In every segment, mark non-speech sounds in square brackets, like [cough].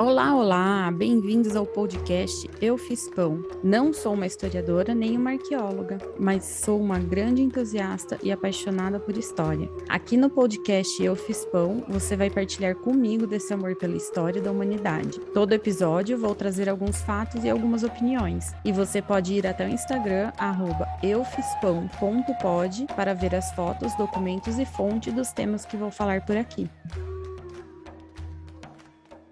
Olá, olá! Bem-vindos ao podcast Eu Fiz Pão. Não sou uma historiadora nem uma arqueóloga, mas sou uma grande entusiasta e apaixonada por história. Aqui no podcast Eu Fiz Pão, você vai partilhar comigo desse amor pela história da humanidade. Todo episódio vou trazer alguns fatos e algumas opiniões, e você pode ir até o Instagram eufispão.pod para ver as fotos, documentos e fonte dos temas que vou falar por aqui.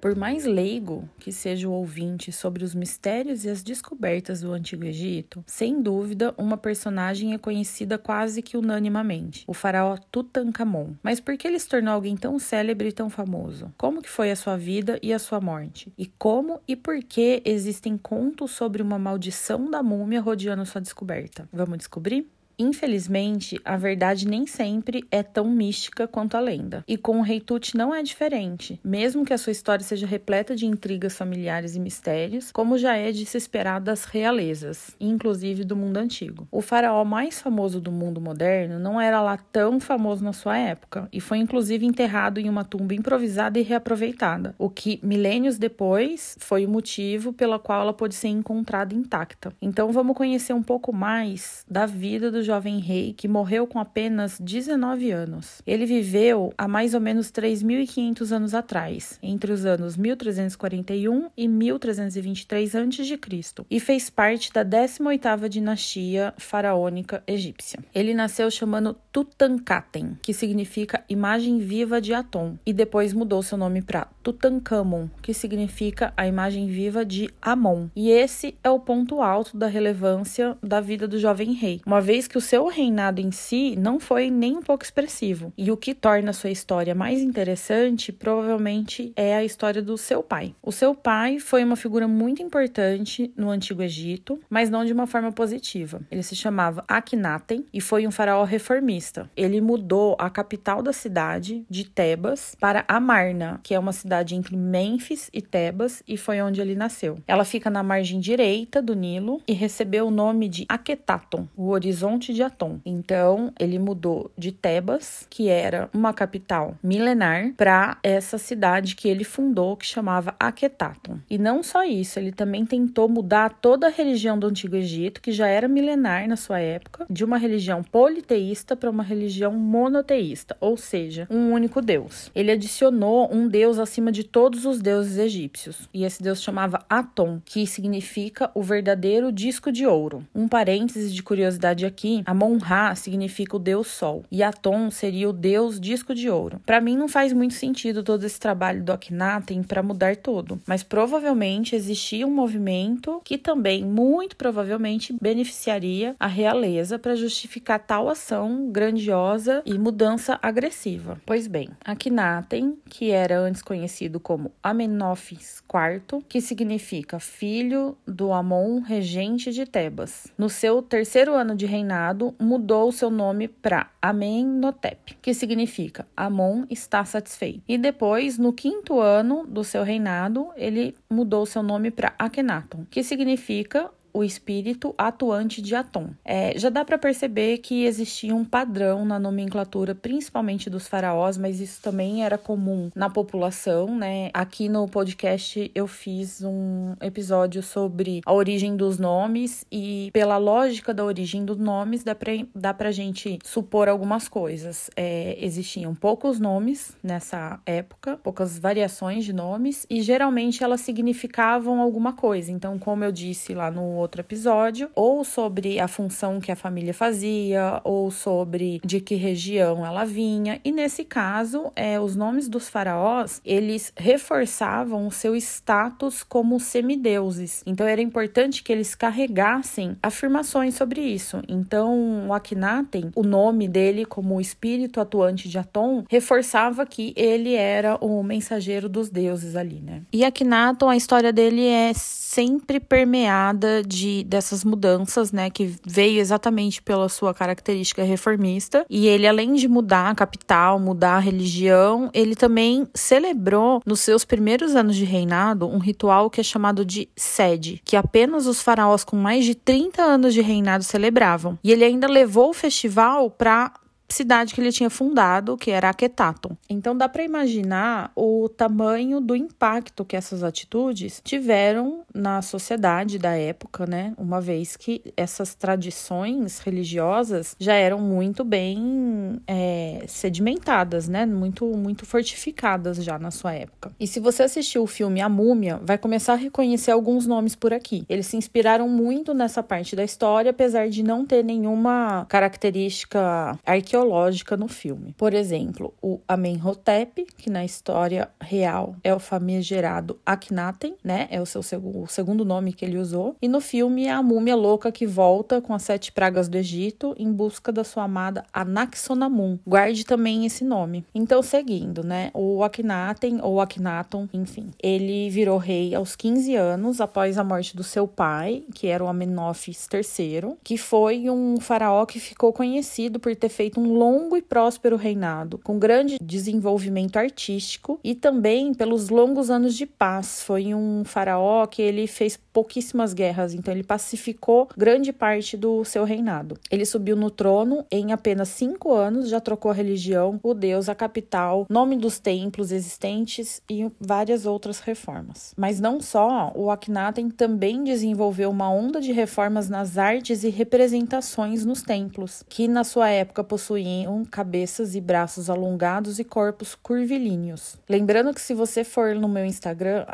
Por mais leigo que seja o ouvinte sobre os mistérios e as descobertas do Antigo Egito, sem dúvida, uma personagem é conhecida quase que unanimamente, o faraó Tutankhamon. Mas por que ele se tornou alguém tão célebre e tão famoso? Como que foi a sua vida e a sua morte? E como e por que existem contos sobre uma maldição da múmia rodeando sua descoberta? Vamos descobrir? Infelizmente, a verdade nem sempre é tão mística quanto a lenda. E com o Rei Tut não é diferente, mesmo que a sua história seja repleta de intrigas familiares e mistérios, como já é de se esperar das realezas, inclusive do mundo antigo. O faraó mais famoso do mundo moderno não era lá tão famoso na sua época e foi inclusive enterrado em uma tumba improvisada e reaproveitada, o que milênios depois foi o motivo pela qual ela pôde ser encontrada intacta. Então vamos conhecer um pouco mais da vida do jovem rei que morreu com apenas 19 anos. Ele viveu há mais ou menos 3.500 anos atrás, entre os anos 1341 e 1323 a.C., e fez parte da 18ª dinastia faraônica egípcia. Ele nasceu chamando Tutankhaten, que significa imagem viva de Atom, e depois mudou seu nome para Tutankhamon, que significa a imagem viva de Amon. E esse é o ponto alto da relevância da vida do jovem rei, uma vez que o seu reinado em si não foi nem um pouco expressivo. E o que torna sua história mais interessante provavelmente é a história do seu pai. O seu pai foi uma figura muito importante no Antigo Egito, mas não de uma forma positiva. Ele se chamava Akhenaten e foi um faraó reformista. Ele mudou a capital da cidade de Tebas para Amarna, que é uma cidade entre Mênfis e Tebas, e foi onde ele nasceu. Ela fica na margem direita do Nilo e recebeu o nome de Akhenaton, o horizonte de Atom. Então, ele mudou de Tebas, que era uma capital milenar, para essa cidade que ele fundou, que chamava Aquetaton. E não só isso, ele também tentou mudar toda a religião do Antigo Egito, que já era milenar na sua época, de uma religião politeísta para uma religião monoteísta, ou seja, um único deus. Ele adicionou um deus acima de todos os deuses egípcios, e esse deus chamava Atom, que significa o verdadeiro disco de ouro. Um parêntese de curiosidade aqui Amon-Ra significa o deus sol e Aton seria o deus disco de ouro. Para mim não faz muito sentido todo esse trabalho do Akhenaten para mudar tudo, mas provavelmente existia um movimento que também muito provavelmente beneficiaria a realeza para justificar tal ação grandiosa e mudança agressiva. Pois bem, Akhenaten, que era antes conhecido como Amenófis IV, que significa filho do Amon regente de Tebas. No seu terceiro ano de reinado reinado, mudou seu nome para Amenhotep, que significa Amon está satisfeito. E depois, no quinto ano do seu reinado, ele mudou seu nome para Akhenaton, que significa o espírito atuante de Atom. É, já dá para perceber que existia um padrão na nomenclatura, principalmente dos faraós, mas isso também era comum na população, né? Aqui no podcast eu fiz um episódio sobre a origem dos nomes e pela lógica da origem dos nomes dá pra, dá pra gente supor algumas coisas. É, existiam poucos nomes nessa época, poucas variações de nomes e geralmente elas significavam alguma coisa. Então, como eu disse lá no outro episódio, ou sobre a função que a família fazia, ou sobre de que região ela vinha. E nesse caso, é, os nomes dos faraós, eles reforçavam o seu status como semideuses. Então era importante que eles carregassem afirmações sobre isso. Então, o Akhenaten, o nome dele como espírito atuante de Atom, reforçava que ele era o mensageiro dos deuses ali, né? E Akhenaton, a história dele é sempre permeada de dessas mudanças, né, que veio exatamente pela sua característica reformista. E ele, além de mudar a capital, mudar a religião, ele também celebrou nos seus primeiros anos de reinado um ritual que é chamado de sede, que apenas os faraós com mais de 30 anos de reinado celebravam. E ele ainda levou o festival para cidade que ele tinha fundado, que era Aquetaton. Então dá para imaginar o tamanho do impacto que essas atitudes tiveram na sociedade da época, né? Uma vez que essas tradições religiosas já eram muito bem é, sedimentadas, né? Muito, muito fortificadas já na sua época. E se você assistiu o filme A Múmia, vai começar a reconhecer alguns nomes por aqui. Eles se inspiraram muito nessa parte da história, apesar de não ter nenhuma característica arqueológica no filme. Por exemplo, o Amenhotep, que na história real é o famigerado Akhenaten, né? É o seu o segundo nome que ele usou. E no filme é a múmia louca que volta com as sete pragas do Egito em busca da sua amada Anaxonamun. Guarde também esse nome. Então, seguindo, né? O Akhenaten ou Akhenaton, enfim, ele virou rei aos 15 anos após a morte do seu pai, que era o Amenófis III, que foi um faraó que ficou conhecido por ter feito um longo e próspero reinado, com grande desenvolvimento artístico e também pelos longos anos de paz. Foi um faraó que ele fez pouquíssimas guerras, então ele pacificou grande parte do seu reinado. Ele subiu no trono em apenas cinco anos, já trocou a religião, o deus, a capital, nome dos templos existentes e várias outras reformas. Mas não só, o Akhenaten também desenvolveu uma onda de reformas nas artes e representações nos templos, que na sua época possuíam cabeças e braços alongados e corpos curvilíneos. Lembrando que se você for no meu Instagram,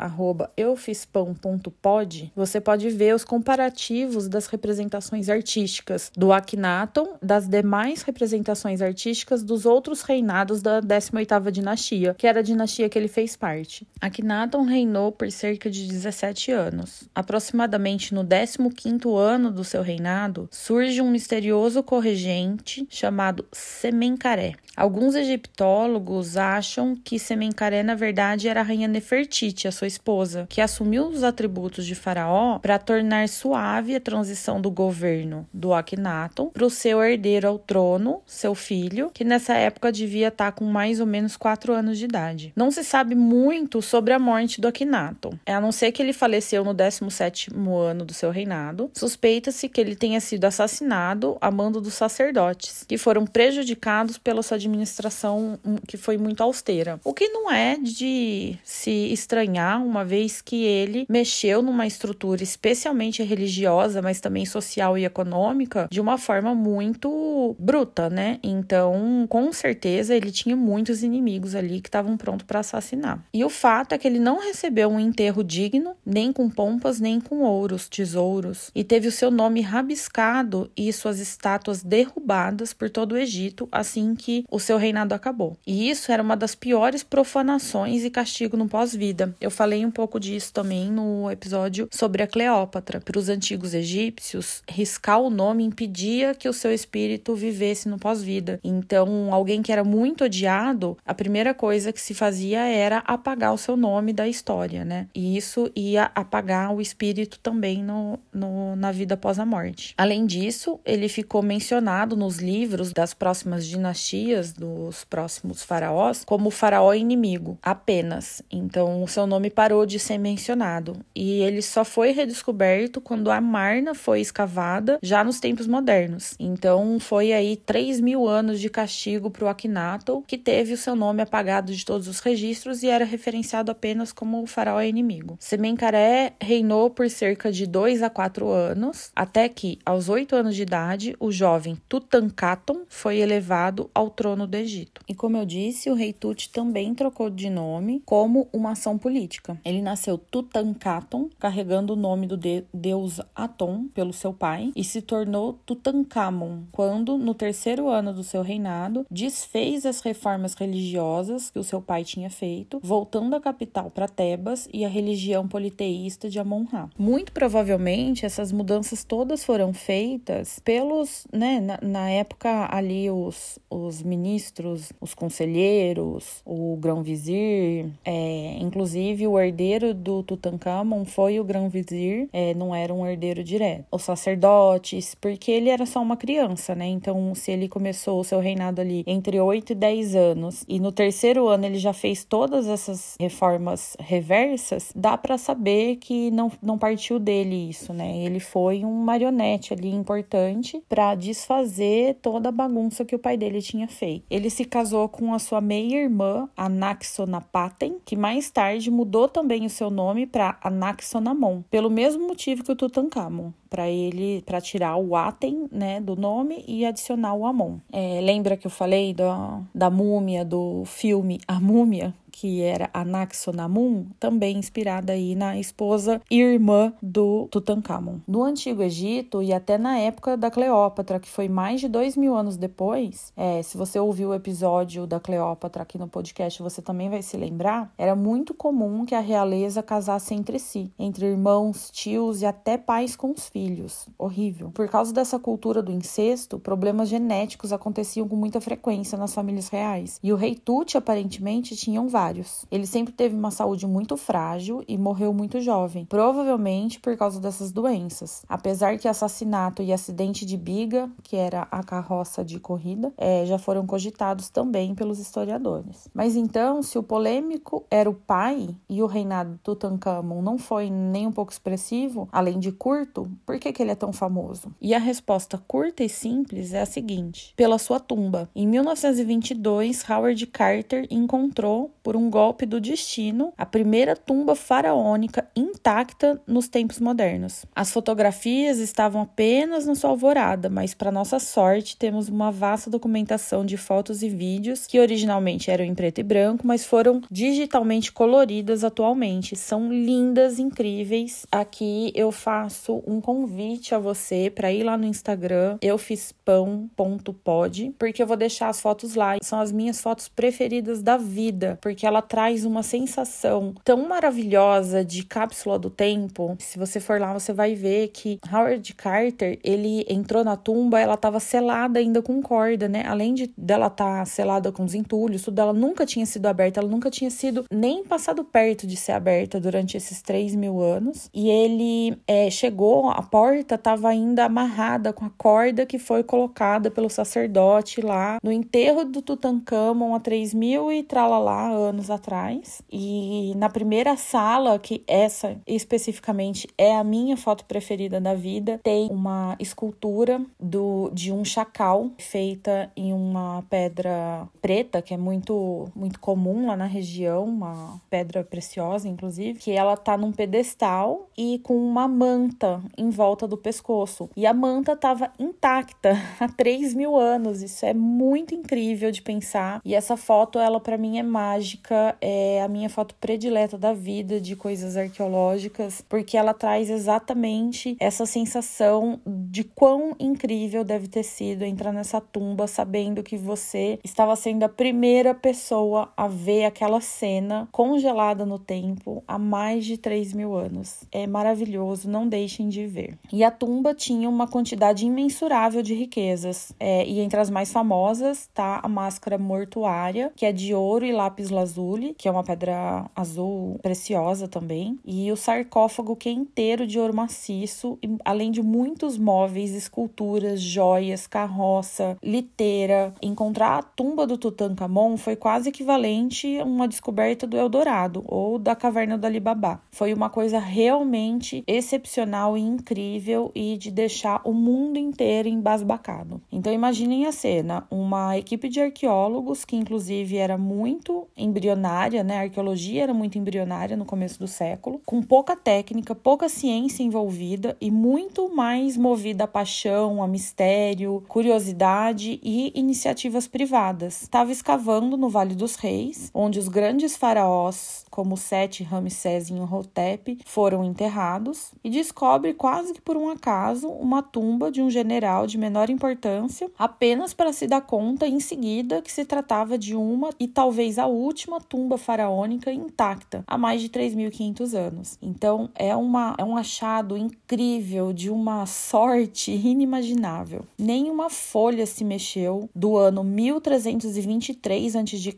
eufispão.pod, você pode ver os comparativos das representações artísticas do Akhenaton, das demais representações artísticas dos outros reinados da 18ª dinastia, que era a dinastia que ele fez parte. Akhenaton reinou por cerca de 17 anos. Aproximadamente no 15º ano do seu reinado, surge um misterioso corregente chamado Semencaré. Alguns egiptólogos acham que Semencaré na verdade era a rainha Nefertiti, a sua esposa, que assumiu os atributos de faraó para tornar suave a transição do governo do Akhenaton para o seu herdeiro ao trono, seu filho, que nessa época devia estar tá com mais ou menos 4 anos de idade. Não se sabe muito sobre a morte do Akhenaton, a não ser que ele faleceu no 17º ano do seu reinado. Suspeita-se que ele tenha sido assassinado a mando dos sacerdotes, que foram prejudicados pela sua administração hum, que foi muito austera. O que não é de se estranhar, uma vez que ele mexeu numa estrutura especialmente religiosa, mas também social e econômica, de uma forma muito bruta, né? Então, com certeza, ele tinha muitos inimigos ali que estavam prontos para assassinar. E o fato é que ele não recebeu um enterro digno, nem com pompas, nem com ouros, tesouros, e teve o seu nome rabiscado e suas estátuas derrubadas por todo o Egito assim que o seu reinado acabou. E isso era uma das piores profanações e castigo no pós-vida. Eu falei um pouco disso também no episódio sobre a Cleópatra. Para os antigos egípcios, riscar o nome impedia que o seu espírito vivesse no pós-vida. Então, alguém que era muito odiado, a primeira coisa que se fazia era apagar o seu nome da história, né? E isso ia apagar o espírito também no, no na vida após a morte. Além disso, ele ficou mencionado nos livros das próximas dinastias, dos próximos faraós, como faraó inimigo, apenas. Então, o seu nome parou de ser mencionado. E ele só foi redescoberto quando a Marna foi escavada já nos tempos modernos. Então foi aí 3 mil anos de castigo para o Akhenaton, que teve o seu nome apagado de todos os registros e era referenciado apenas como o faraó inimigo. Semencaré reinou por cerca de 2 a 4 anos, até que, aos 8 anos de idade, o jovem Tutankhaton foi elevado ao trono do Egito. E como eu disse, o rei Tut também trocou de nome como uma ação política. Ele nasceu Tutankhaton, carregando o nome do de deus Aton pelo seu pai e se tornou Tutankhamon, quando, no terceiro ano do seu reinado, desfez as reformas religiosas que o seu pai tinha feito, voltando a capital para Tebas e a religião politeísta de Amon-Ra. Muito provavelmente essas mudanças todas foram feitas pelos, né, na, na época ali os, os ministros, os conselheiros, o grão-vizir, é, inclusive o herdeiro do Tutankhamon foi o grão vizir é, não era um herdeiro direto. Os sacerdotes, porque ele era só uma criança, né? Então, se ele começou o seu reinado ali entre 8 e 10 anos e no terceiro ano ele já fez todas essas reformas reversas, dá para saber que não, não partiu dele isso, né? Ele foi um marionete ali importante para desfazer toda a bagunça bagunça que o pai dele tinha feito. Ele se casou com a sua meia-irmã, Anaxonapaten, que mais tarde mudou também o seu nome para Anaxonamon, pelo mesmo motivo que o Tutankhamon para ele para tirar o Aten né do nome e adicionar o Amon é, lembra que eu falei da, da múmia do filme A Múmia que era Anaxonamun, também inspirada aí na esposa e irmã do Tutankhamon. No Antigo Egito e até na época da Cleópatra, que foi mais de dois mil anos depois, é, se você ouviu o episódio da Cleópatra aqui no podcast, você também vai se lembrar, era muito comum que a realeza casasse entre si, entre irmãos, tios e até pais com os filhos. Horrível. Por causa dessa cultura do incesto, problemas genéticos aconteciam com muita frequência nas famílias reais. E o rei Tut aparentemente tinham vários Ele sempre teve uma saúde muito frágil e morreu muito jovem, provavelmente por causa dessas doenças. Apesar que assassinato e acidente de biga, que era a carroça de corrida, é, já foram cogitados também pelos historiadores. Mas então, se o polêmico era o pai e o reinado de Tutankhamon não foi nem um pouco expressivo, além de curto, por que, que ele é tão famoso? E a resposta curta e simples é a seguinte: pela sua tumba. Em 1922, Howard Carter encontrou, por por um golpe do destino, a primeira tumba faraônica intacta nos tempos modernos. As fotografias estavam apenas na sua alvorada, mas para nossa sorte temos uma vasta documentação de fotos e vídeos que originalmente eram em preto e branco, mas foram digitalmente coloridas atualmente. São lindas, incríveis. Aqui eu faço um convite a você para ir lá no Instagram, eu fiz pão.pod, porque eu vou deixar as fotos lá. São as minhas fotos preferidas da vida, porque que ela traz uma sensação tão maravilhosa de cápsula do tempo. Se você for lá, você vai ver que Howard Carter, ele entrou na tumba, ela estava selada ainda com corda, né? Além de dela estar tá selada com os entulhos, tudo, ela nunca tinha sido aberta, ela nunca tinha sido nem passado perto de ser aberta durante esses 3 mil anos. E ele é, chegou, a porta estava ainda amarrada com a corda que foi colocada pelo sacerdote lá no enterro do Tutankhamon há 3 mil e tralalá anos atrás. E na primeira sala, que essa especificamente é a minha foto preferida da vida, tem uma escultura do, de um chacal feita em uma pedra preta, que é muito, muito comum lá na região, uma pedra preciosa, inclusive, que ela tá num pedestal e com uma manta em volta do pescoço. E a manta estava intacta [laughs] há 3 mil anos. Isso é muito incrível de pensar. E essa foto, ela para mim é mágica é a minha foto predileta da vida de coisas arqueológicas, porque ela traz exatamente essa sensação de quão incrível deve ter sido entrar nessa tumba sabendo que você estava sendo a primeira pessoa a ver aquela cena congelada no tempo há mais de 3 mil anos. É maravilhoso, não deixem de ver. E a tumba tinha uma quantidade imensurável de riquezas, é, e entre as mais famosas tá a máscara mortuária, que é de ouro e lápis lazuli lazuli, que é uma pedra azul preciosa também, e o sarcófago que é inteiro de ouro maciço, além de muitos móveis, esculturas, joias, carroça, liteira. Encontrar a tumba do Tutankhamon foi quase equivalente a uma descoberta do Eldorado ou da caverna do Alibaba. Foi uma coisa realmente excepcional e incrível e de deixar o mundo inteiro embasbacado. Então imaginem a cena, uma equipe de arqueólogos que inclusive era muito embriagada embrionária, né? A arqueologia era muito embrionária no começo do século, com pouca técnica, pouca ciência envolvida e muito mais movida a paixão, a mistério, curiosidade e iniciativas privadas. Estava escavando no Vale dos Reis, onde os grandes faraós, como Sete, Ramsés e Imhotep, foram enterrados e descobre quase que por um acaso uma tumba de um general de menor importância, apenas para se dar conta em seguida que se tratava de uma e talvez a última tumba faraônica intacta há mais de 3.500 anos. Então é, uma, é um achado incrível de uma sorte inimaginável. Nenhuma folha se mexeu do ano 1323 a.C.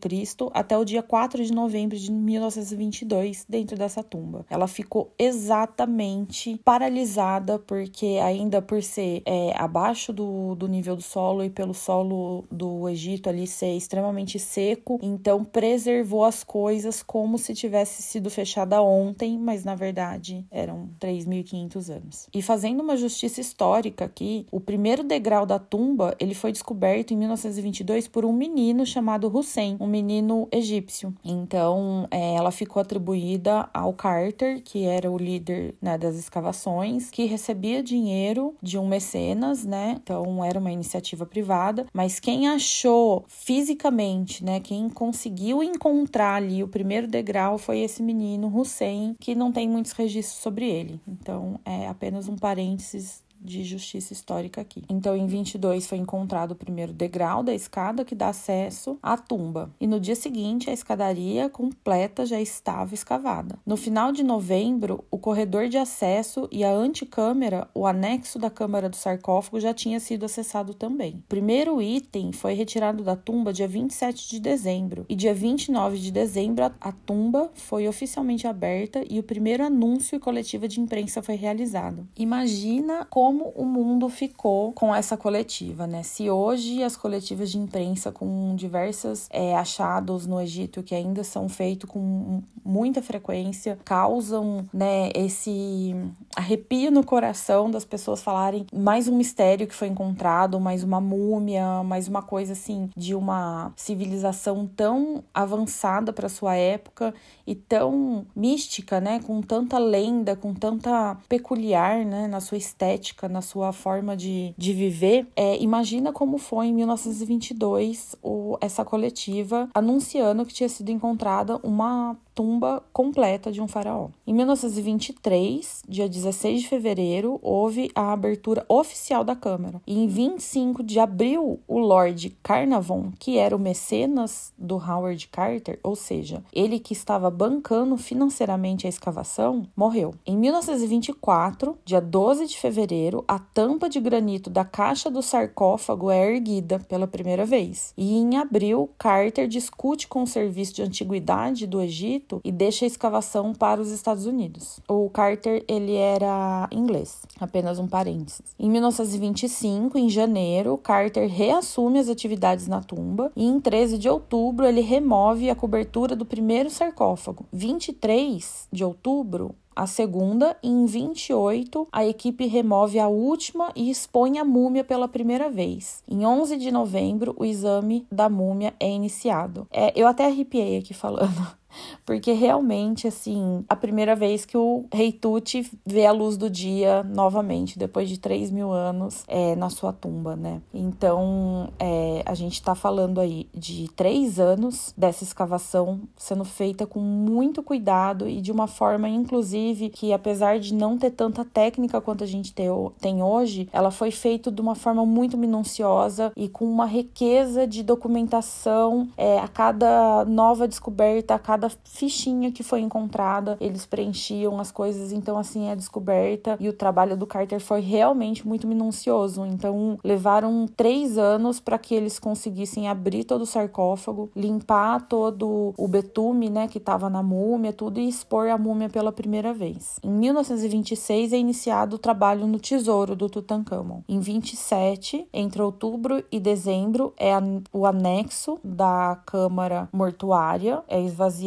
até o dia 4 de novembro de 1900 1922 dentro dessa tumba. Ela ficou exatamente paralisada, porque ainda por ser é, abaixo do, do nível do solo e pelo solo do Egito ali ser extremamente seco, então preservou as coisas como se tivesse sido fechada ontem, mas na verdade eram 3.500 anos. E fazendo uma justiça histórica aqui, o primeiro degrau da tumba ele foi descoberto em 1922 por um menino chamado Hussein, um menino egípcio. Então, é, ela ficou atribuída ao Carter, que era o líder né, das escavações, que recebia dinheiro de um mecenas, né? Então, era uma iniciativa privada. Mas quem achou fisicamente, né? Quem conseguiu encontrar ali o primeiro degrau foi esse menino Hussein, que não tem muitos registros sobre ele. Então, é apenas um parênteses de justiça histórica aqui. Então, em 22 foi encontrado o primeiro degrau da escada que dá acesso à tumba. E no dia seguinte, a escadaria completa já estava escavada. No final de novembro, o corredor de acesso e a antecâmara, o anexo da câmara do sarcófago, já tinha sido acessado também. O primeiro item foi retirado da tumba dia 27 de dezembro. E dia 29 de dezembro, a, a tumba foi oficialmente aberta e o primeiro anúncio e coletiva de imprensa foi realizado. Imagina como como o mundo ficou com essa coletiva, né? Se hoje as coletivas de imprensa com diversos é, achados no Egito que ainda são feitos com muita frequência causam, né, esse arrepio no coração das pessoas falarem mais um mistério que foi encontrado, mais uma múmia, mais uma coisa assim de uma civilização tão avançada para sua época e tão mística, né, com tanta lenda, com tanta peculiar, né, na sua estética na sua forma de, de viver, é, imagina como foi em 1922 o, essa coletiva anunciando que tinha sido encontrada uma tumba completa de um faraó. Em 1923, dia 16 de fevereiro, houve a abertura oficial da Câmara. E em 25 de abril, o Lord Carnarvon, que era o mecenas do Howard Carter, ou seja, ele que estava bancando financeiramente a escavação, morreu. Em 1924, dia 12 de fevereiro, a tampa de granito da caixa do sarcófago é erguida pela primeira vez. E em abril, Carter discute com o serviço de antiguidade do Egito Egito e deixa a escavação para os Estados Unidos. O Carter, ele era inglês, apenas um parênteses. Em 1925, em janeiro, Carter reassume as atividades na tumba e em 13 de outubro ele remove a cobertura do primeiro sarcófago. 23 de outubro, a segunda e em 28 a equipe remove a última e expõe a múmia pela primeira vez. Em 11 de novembro, o exame da múmia é iniciado. É, eu até arrepiei aqui falando porque realmente, assim, a primeira vez que o Rei Tut vê a luz do dia novamente, depois de 3 mil anos, é, na sua tumba, né? Então, é, a gente tá falando aí de três anos dessa escavação sendo feita com muito cuidado e de uma forma, inclusive, que apesar de não ter tanta técnica quanto a gente tem hoje, ela foi feita de uma forma muito minuciosa e com uma riqueza de documentação é, a cada nova descoberta, a cada cada fichinha que foi encontrada, eles preenchiam as coisas, então assim é descoberta. E o trabalho do Carter foi realmente muito minucioso. Então levaram três anos para que eles conseguissem abrir todo o sarcófago, limpar todo o betume, né, que estava na múmia, tudo e expor a múmia pela primeira vez. Em 1926 é iniciado o trabalho no tesouro do Tutankhamon. Em 27, entre outubro e dezembro, é o anexo da câmara mortuária, é esvaziado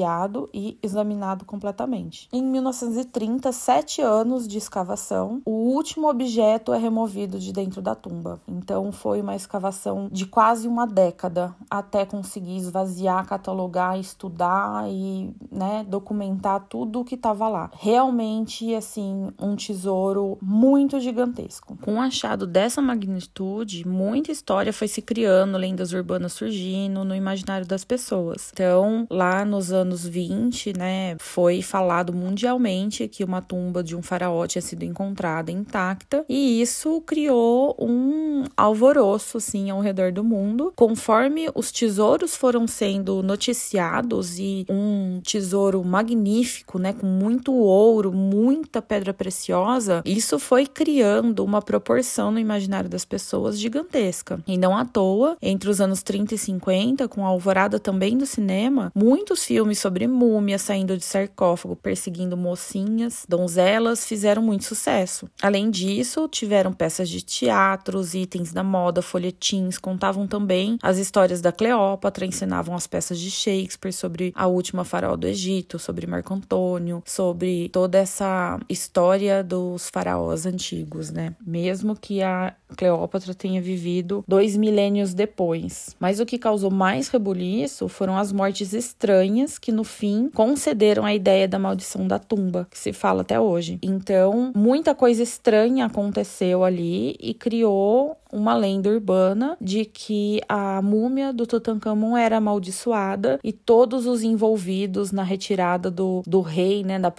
e examinado completamente. Em 1930, sete anos de escavação, o último objeto é removido de dentro da tumba. Então foi uma escavação de quase uma década até conseguir esvaziar, catalogar, estudar e né, documentar tudo o que estava lá. Realmente, assim, um tesouro muito gigantesco. Com o achado dessa magnitude, muita história foi se criando, lendas urbanas surgindo no imaginário das pessoas. Então, lá nos anos anos 20, né, foi falado mundialmente que uma tumba de um faraó tinha sido encontrada intacta, e isso criou um alvoroço assim ao redor do mundo. Conforme os tesouros foram sendo noticiados e um tesouro magnífico, né, com muito ouro, muita pedra preciosa, isso foi criando uma proporção no imaginário das pessoas gigantesca. E não à toa, entre os anos 30 e 50, com a alvorada também do cinema, muitos filmes sobre múmias saindo de sarcófago, perseguindo mocinhas, donzelas, fizeram muito sucesso. Além disso, tiveram peças de teatros, itens da moda, folhetins, contavam também as histórias da Cleópatra, ensinavam as peças de Shakespeare sobre a última faraó do Egito, sobre Marco Antônio, sobre toda essa história dos faraós antigos, né? Mesmo que a Cleópatra tenha vivido dois milênios depois. Mas o que causou mais rebuliço foram as mortes estranhas que, no fim, concederam a ideia da maldição da tumba, que se fala até hoje. Então, muita coisa estranha aconteceu ali e criou uma lenda urbana de que a múmia do Tutankhamon era amaldiçoada e todos os envolvidos na retirada do, do rei, né, da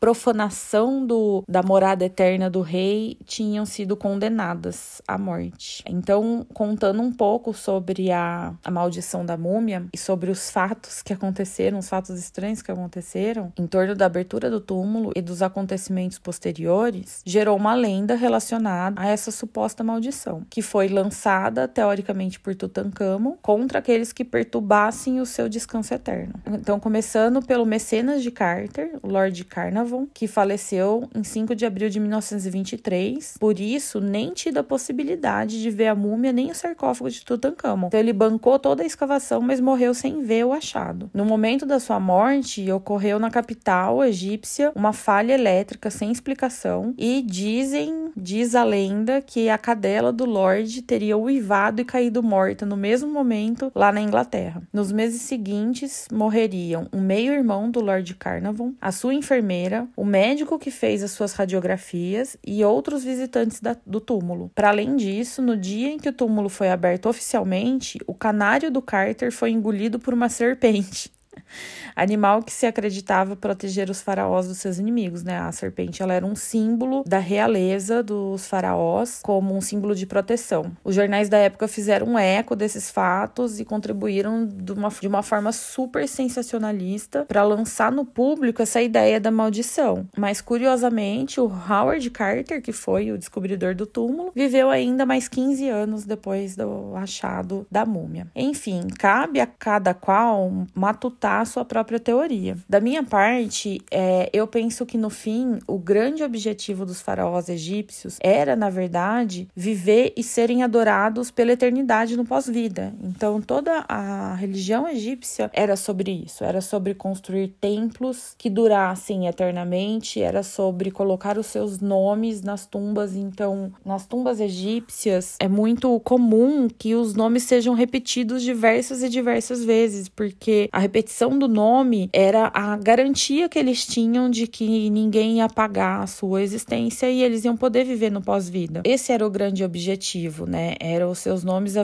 profanação do, da morada eterna do rei, tinham sido condenadas à morte. Então, contando um pouco sobre a, a maldição da múmia e sobre os fatos que aconteceram, os fatos estranhos que aconteceram em torno da abertura do túmulo e dos acontecimentos posteriores, gerou uma lenda relacionada a essa suposta maldição que foi lançada teoricamente por Tutankhamon contra aqueles que perturbassem o seu descanso eterno. Então, começando pelo mecenas de Carter, o Lord Carnarvon, que faleceu em 5 de abril de 1923, por isso nem tido a possibilidade de ver a múmia nem o sarcófago de Tutankhamon. Então, ele bancou toda a escavação, mas morreu sem ver o achado. No momento da sua morte, ocorreu na capital egípcia uma falha elétrica sem explicação e dizem, diz a lenda, que a cadela do Lord teria uivado e caído morta no mesmo momento lá na Inglaterra. Nos meses seguintes, morreriam um meio-irmão do Lord Carnarvon, a sua enfermeira, o médico que fez as suas radiografias e outros visitantes da, do túmulo. Para além disso, no dia em que o túmulo foi aberto oficialmente, o canário do Carter foi engolido por uma serpente [laughs] animal que se acreditava proteger os faraós dos seus inimigos, né? A serpente ela era um símbolo da realeza dos faraós, como um símbolo de proteção. Os jornais da época fizeram um eco desses fatos e contribuíram de uma, de uma forma super sensacionalista para lançar no público essa ideia da maldição. Mas curiosamente, o Howard Carter, que foi o descobridor do túmulo, viveu ainda mais 15 anos depois do achado da múmia. Enfim, cabe a cada qual matutar sua própria teoria. Da minha parte, é, eu penso que no fim, o grande objetivo dos faraós egípcios era, na verdade, viver e serem adorados pela eternidade no pós-vida. Então, toda a religião egípcia era sobre isso, era sobre construir templos que durassem eternamente, era sobre colocar os seus nomes nas tumbas. Então, nas tumbas egípcias, é muito comum que os nomes sejam repetidos diversas e diversas vezes, porque a repetição do nome era a garantia que eles tinham de que ninguém ia apagar a sua existência e eles iam poder viver no pós-vida. Esse era o grande objetivo, né? Eram os seus nomes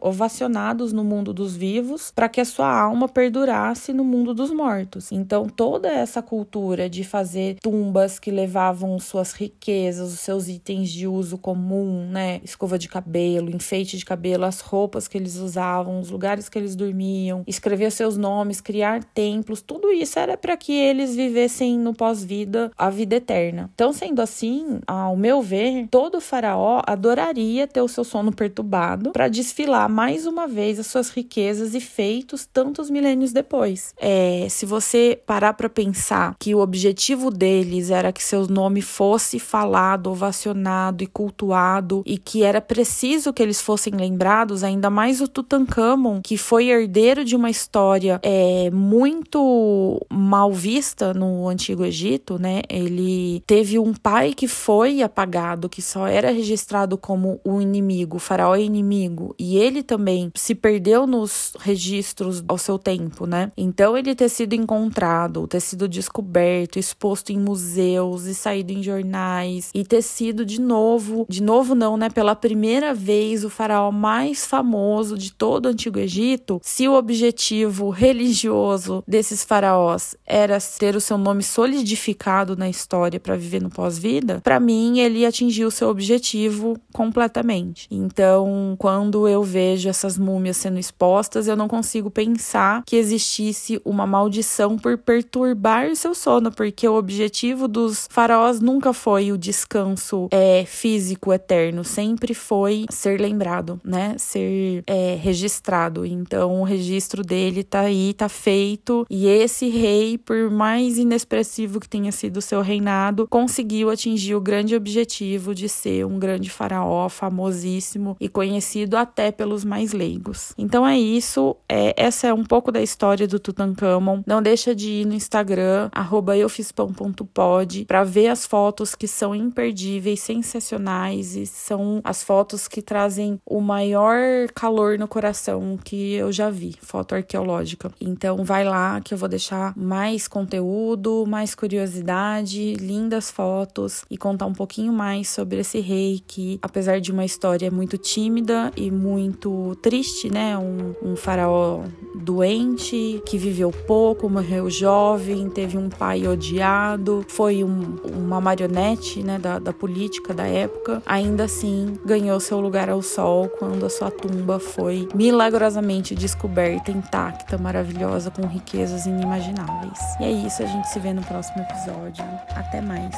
ovacionados no mundo dos vivos para que a sua alma perdurasse no mundo dos mortos. Então, toda essa cultura de fazer tumbas que levavam suas riquezas, os seus itens de uso comum, né? Escova de cabelo, enfeite de cabelo, as roupas que eles usavam, os lugares que eles dormiam, escrever seus nomes, criar templos, tudo isso era para que eles vivessem no pós-vida a vida eterna. Então, sendo assim, ao meu ver, todo faraó adoraria ter o seu sono perturbado para desfilar mais uma vez as suas riquezas e feitos tantos milênios depois. É, se você parar para pensar que o objetivo deles era que seu nome fosse falado, ovacionado e cultuado e que era preciso que eles fossem lembrados, ainda mais o Tutankhamon, que foi herdeiro de uma história é, muito mal vista no Antigo Egito, né? Ele teve um pai que foi apagado, que só era registrado como o inimigo, o faraó inimigo, e ele também se perdeu nos registros ao seu tempo, né? Então ele ter sido encontrado, ter sido descoberto, exposto em museus e saído em jornais e ter sido de novo, de novo não, né, pela primeira vez o faraó mais famoso de todo o Antigo Egito, se o objetivo religioso caso desses faraós era ter o seu nome solidificado na história para viver no pós-vida, para mim ele atingiu o seu objetivo completamente. Então, quando eu vejo essas múmias sendo expostas, eu não consigo pensar que existisse uma maldição por perturbar seu sono, porque o objetivo dos faraós nunca foi o descanso é, físico eterno, sempre foi ser lembrado, né? Ser é, registrado. Então, o registro dele tá aí, tá feito e esse rei, por mais inexpressivo que tenha sido o seu reinado, conseguiu atingir o grande objetivo de ser um grande faraó famosíssimo e conhecido até pelos mais leigos. Então é isso, é, essa é um pouco da história do Tutankhamon. Não deixa de ir no Instagram @eufispão.pod para ver as fotos que são imperdíveis, sensacionais e são as fotos que trazem o maior calor no coração que eu já vi, foto arqueológica. Então vai lá que eu vou deixar mais conteúdo, mais curiosidade, lindas fotos e contar um pouquinho mais sobre esse rei que, apesar de uma história muito tímida e muito triste, né, um, um faraó doente que viveu pouco, morreu jovem, teve um pai odiado, foi um, uma marionete, né, da, da política da época. Ainda assim, ganhou seu lugar ao sol quando a sua tumba foi milagrosamente descoberta intacta, maravilhosa, com riquezas inimagináveis. E é isso, a gente se vê no próximo episódio. Até mais.